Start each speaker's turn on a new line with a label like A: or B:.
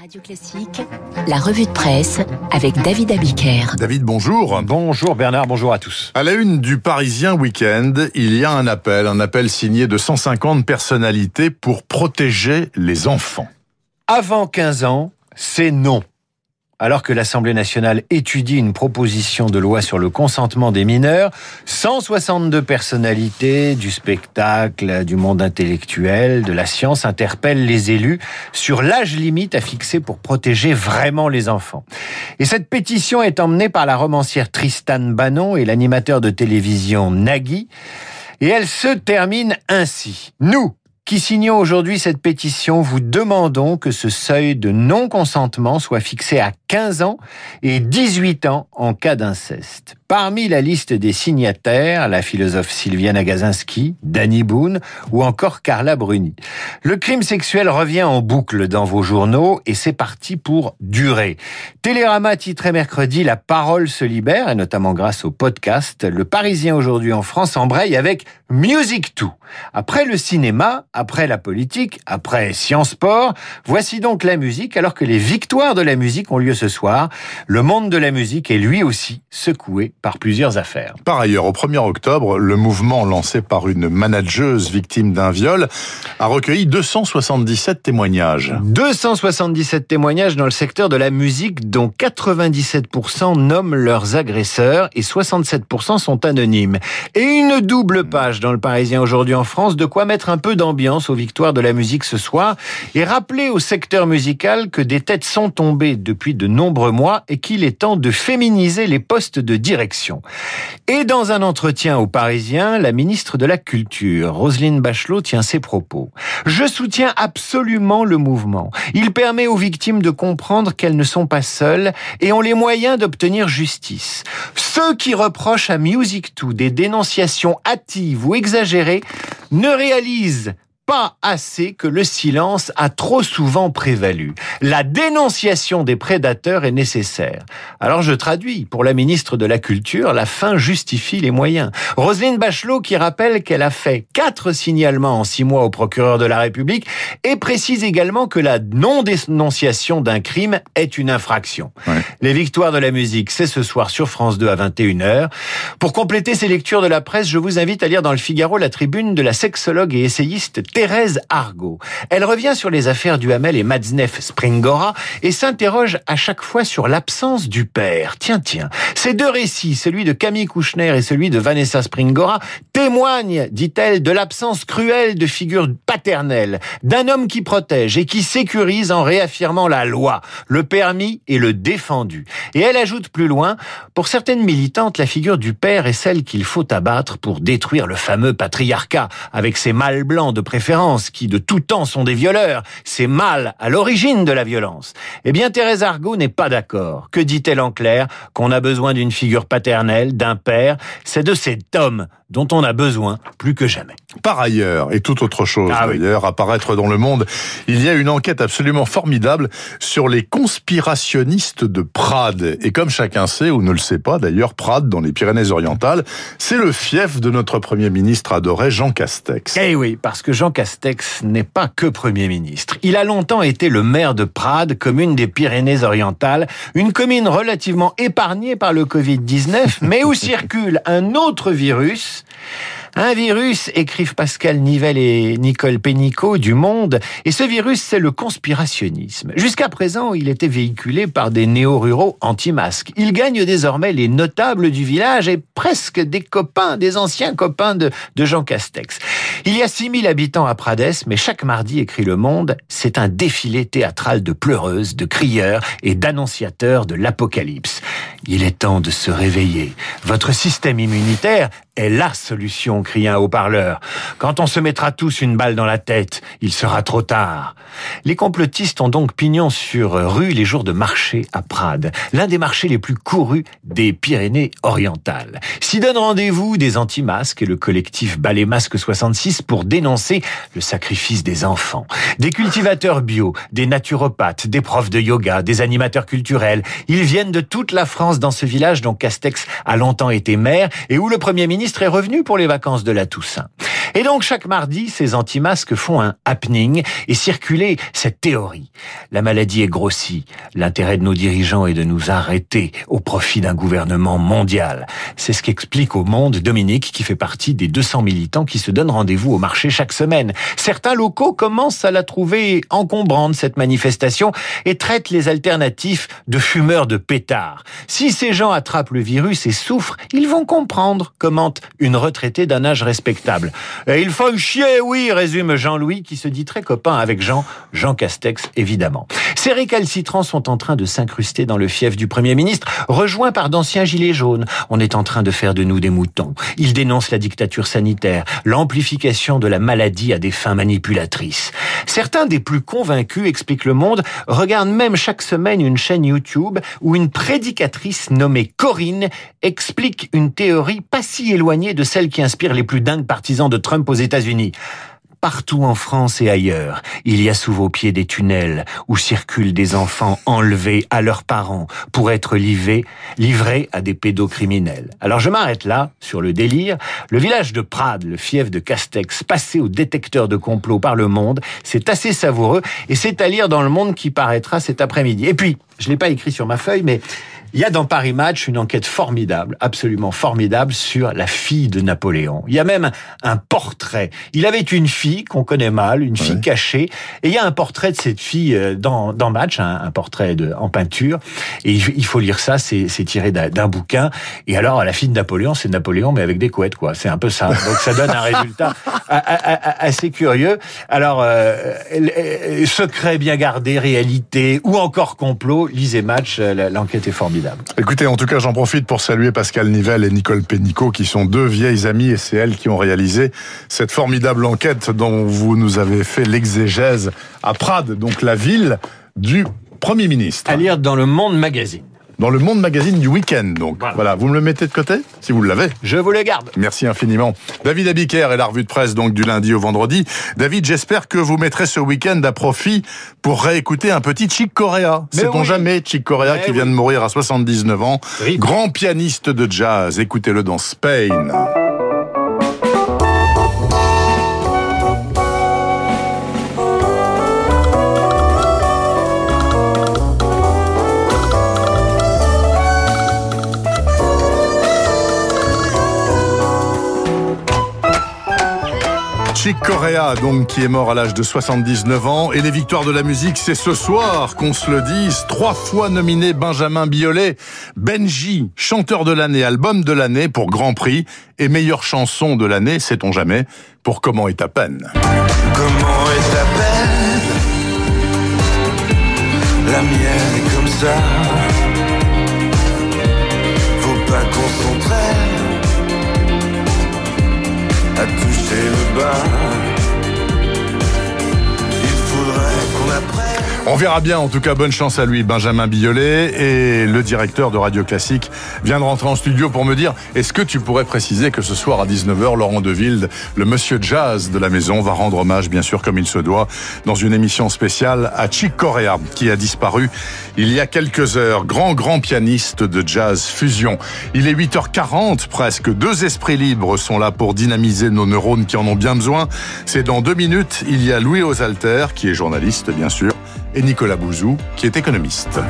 A: Radio Classique, la revue de presse avec David Abiker.
B: David, bonjour.
C: Bonjour Bernard, bonjour à tous.
B: À la une du Parisien Week-end, il y a un appel, un appel signé de 150 personnalités pour protéger les enfants.
C: Avant 15 ans, c'est non alors que l'Assemblée nationale étudie une proposition de loi sur le consentement des mineurs, 162 personnalités du spectacle, du monde intellectuel, de la science interpellent les élus sur l'âge limite à fixer pour protéger vraiment les enfants. Et cette pétition est emmenée par la romancière Tristan Bannon et l'animateur de télévision Nagui. Et elle se termine ainsi. Nous, qui signons aujourd'hui cette pétition, vous demandons que ce seuil de non-consentement soit fixé à 15 ans et 18 ans en cas d'inceste. Parmi la liste des signataires, la philosophe Sylviane Agazinski, Danny Boone ou encore Carla Bruni. Le crime sexuel revient en boucle dans vos journaux et c'est parti pour durer. Télérama titrait mercredi La parole se libère et notamment grâce au podcast. Le Parisien aujourd'hui en France embraye avec Music 2. Après le cinéma, après la politique, après Sciences Sport, voici donc la musique alors que les victoires de la musique ont lieu ce soir. Le monde de la musique est lui aussi secoué par plusieurs affaires.
B: Par ailleurs, au 1er octobre, le mouvement lancé par une manageuse victime d'un viol a recueilli 277 témoignages.
C: 277 témoignages dans le secteur de la musique dont 97% nomment leurs agresseurs et 67% sont anonymes. Et une double page dans le Parisien aujourd'hui en France, de quoi mettre un peu d'ambiance aux victoires de la musique ce soir et rappeler au secteur musical que des têtes sont tombées depuis de nombreux mois et qu'il est temps de féminiser les postes de direction. Et dans un entretien au Parisien, la ministre de la Culture, Roselyne Bachelot, tient ses propos. Je soutiens absolument le mouvement. Il permet aux victimes de comprendre qu'elles ne sont pas seules et ont les moyens d'obtenir justice. Ceux qui reprochent à Music 2 des dénonciations hâtives ou exagérées ne réalisent pas assez que le silence a trop souvent prévalu. La dénonciation des prédateurs est nécessaire. Alors je traduis, pour la ministre de la Culture, la fin justifie les moyens. Roselyne Bachelot qui rappelle qu'elle a fait quatre signalements en six mois au procureur de la République et précise également que la non-dénonciation d'un crime est une infraction. Ouais. Les victoires de la musique, c'est ce soir sur France 2 à 21h. Pour compléter ces lectures de la presse, je vous invite à lire dans le Figaro la tribune de la sexologue et essayiste Thérèse Argot. Elle revient sur les affaires du Hamel et Madsnef Springora et s'interroge à chaque fois sur l'absence du père. Tiens, tiens. Ces deux récits, celui de Camille Kouchner et celui de Vanessa Springora, témoignent, dit-elle, de l'absence cruelle de figure paternelle, d'un homme qui protège et qui sécurise en réaffirmant la loi, le permis et le défendu. Et elle ajoute plus loin, pour certaines militantes, la figure du père est celle qu'il faut abattre pour détruire le fameux patriarcat, avec ses mâles blancs de préférence qui de tout temps sont des violeurs, c'est mal à l'origine de la violence. Eh bien, Thérèse Argot n'est pas d'accord. Que dit-elle en clair? Qu'on a besoin d'une figure paternelle, d'un père. C'est de cet homme dont on a besoin plus que jamais.
B: Par ailleurs, et tout autre chose ah d'ailleurs, oui. apparaître dans le monde, il y a une enquête absolument formidable sur les conspirationnistes de Prades. Et comme chacun sait, ou ne le sait pas d'ailleurs, Prades, dans les Pyrénées-Orientales, c'est le fief de notre Premier ministre adoré, Jean Castex.
C: Eh oui, parce que Jean Castex n'est pas que Premier ministre. Il a longtemps été le maire de Prades, commune des Pyrénées-Orientales, une commune relativement épargnée par le Covid-19, mais où circule un autre virus, un virus, écrivent Pascal Nivelle et Nicole Pénicaud du Monde, et ce virus, c'est le conspirationnisme. Jusqu'à présent, il était véhiculé par des néo-ruraux anti-masques. Il gagne désormais les notables du village et presque des copains, des anciens copains de, de Jean Castex. Il y a 6000 habitants à Prades, mais chaque mardi, écrit Le Monde, c'est un défilé théâtral de pleureuses, de crieurs et d'annonciateurs de l'apocalypse. Il est temps de se réveiller. Votre système immunitaire est la solution, crie un haut-parleur. Quand on se mettra tous une balle dans la tête, il sera trop tard. Les complotistes ont donc pignon sur rue les jours de marché à Prades, l'un des marchés les plus courus des Pyrénées-Orientales. S'y donnent rendez-vous des anti-masques et le collectif Ballet Masque 66 pour dénoncer le sacrifice des enfants. Des cultivateurs bio, des naturopathes, des profs de yoga, des animateurs culturels. Ils viennent de toute la France dans ce village dont Castex a longtemps été maire et où le Premier ministre est revenu pour les vacances de la Toussaint. Et donc chaque mardi, ces anti-masques font un happening et circuler cette théorie. La maladie est grossie. L'intérêt de nos dirigeants est de nous arrêter au profit d'un gouvernement mondial. C'est ce qu'explique au Monde Dominique qui fait partie des 200 militants qui se donnent rendez-vous au marché chaque semaine. Certains locaux commencent à la trouver encombrante cette manifestation et traitent les alternatifs de fumeurs de pétards. Si ces gens attrapent le virus et souffrent, ils vont comprendre, commente une retraitée d'un âge respectable. Et il faut chier, oui, résume Jean-Louis qui se dit très copain avec Jean, Jean Castex évidemment. Ces récalcitrants sont en train de s'incruster dans le fief du Premier ministre, rejoints par d'anciens gilets jaunes. On est en train de faire de nous des moutons. Ils dénoncent la dictature sanitaire, l'amplification de la maladie à des fins manipulatrices. Certains des plus convaincus, explique Le Monde, regardent même chaque semaine une chaîne YouTube où une prédicatrice nommée Corinne explique une théorie pas si éloignée de celle qui inspire les plus dingues partisans de Trump aux États-Unis partout en France et ailleurs, il y a sous vos pieds des tunnels où circulent des enfants enlevés à leurs parents pour être livrés, livrés à des pédocriminels. Alors je m'arrête là, sur le délire. Le village de Prades, le fief de Castex, passé au détecteur de complot par le monde, c'est assez savoureux et c'est à lire dans le monde qui paraîtra cet après-midi. Et puis, je l'ai pas écrit sur ma feuille, mais il y a dans Paris Match une enquête formidable, absolument formidable, sur la fille de Napoléon. Il y a même un portrait. Il avait une fille qu'on connaît mal, une fille cachée, et il y a un portrait de cette fille euh, dans, dans Match, un, portrait de, en peinture. Et il faut lire ça, c'est tiré d'un bouquin. Et alors, la fille de Napoléon, c'est Napoléon, mais avec des couettes, quoi. C'est un peu ça. Donc ça donne un résultat assez curieux. Alors, euh, secret bien gardé, réalité, ou encore complot, lisez Match, euh, l'enquête est formidable.
B: Écoutez, en tout cas, j'en profite pour saluer Pascal Nivelle et Nicole Pénicaud, qui sont deux vieilles amies, et c'est elles qui ont réalisé cette formidable enquête dont vous nous avez fait l'exégèse à Prades, donc la ville du Premier ministre.
C: À lire dans le Monde Magazine
B: dans le Monde Magazine du week-end. Donc voilà. vous me le mettez de côté si vous l'avez.
C: Je vous le garde.
B: Merci infiniment. David Abiker et la revue de presse donc du lundi au vendredi. David, j'espère que vous mettrez ce week-end à profit pour réécouter un petit Chick Corea. Sait-on jamais Chick Corea qui vient de mourir à 79 ans, grand pianiste de jazz. Écoutez-le dans Spain. Chick Corea, donc, qui est mort à l'âge de 79 ans. Et les victoires de la musique, c'est ce soir qu'on se le dise. Trois fois nominé Benjamin Biolay. Benji, chanteur de l'année, album de l'année pour Grand Prix. Et meilleure chanson de l'année, sait-on jamais, pour Comment est ta peine. La mienne est comme ça. Faut pas qu'on à toucher le bas. On verra bien, en tout cas, bonne chance à lui, Benjamin Biolay. Et le directeur de Radio Classique vient de rentrer en studio pour me dire, est-ce que tu pourrais préciser que ce soir à 19h, Laurent Deville, le monsieur jazz de la maison, va rendre hommage, bien sûr, comme il se doit, dans une émission spéciale à Chick Corea, qui a disparu il y a quelques heures. Grand, grand pianiste de jazz fusion. Il est 8h40 presque. Deux esprits libres sont là pour dynamiser nos neurones qui en ont bien besoin. C'est dans deux minutes. Il y a Louis Osalter, qui est journaliste, bien sûr et Nicolas Bouzou, qui est économiste.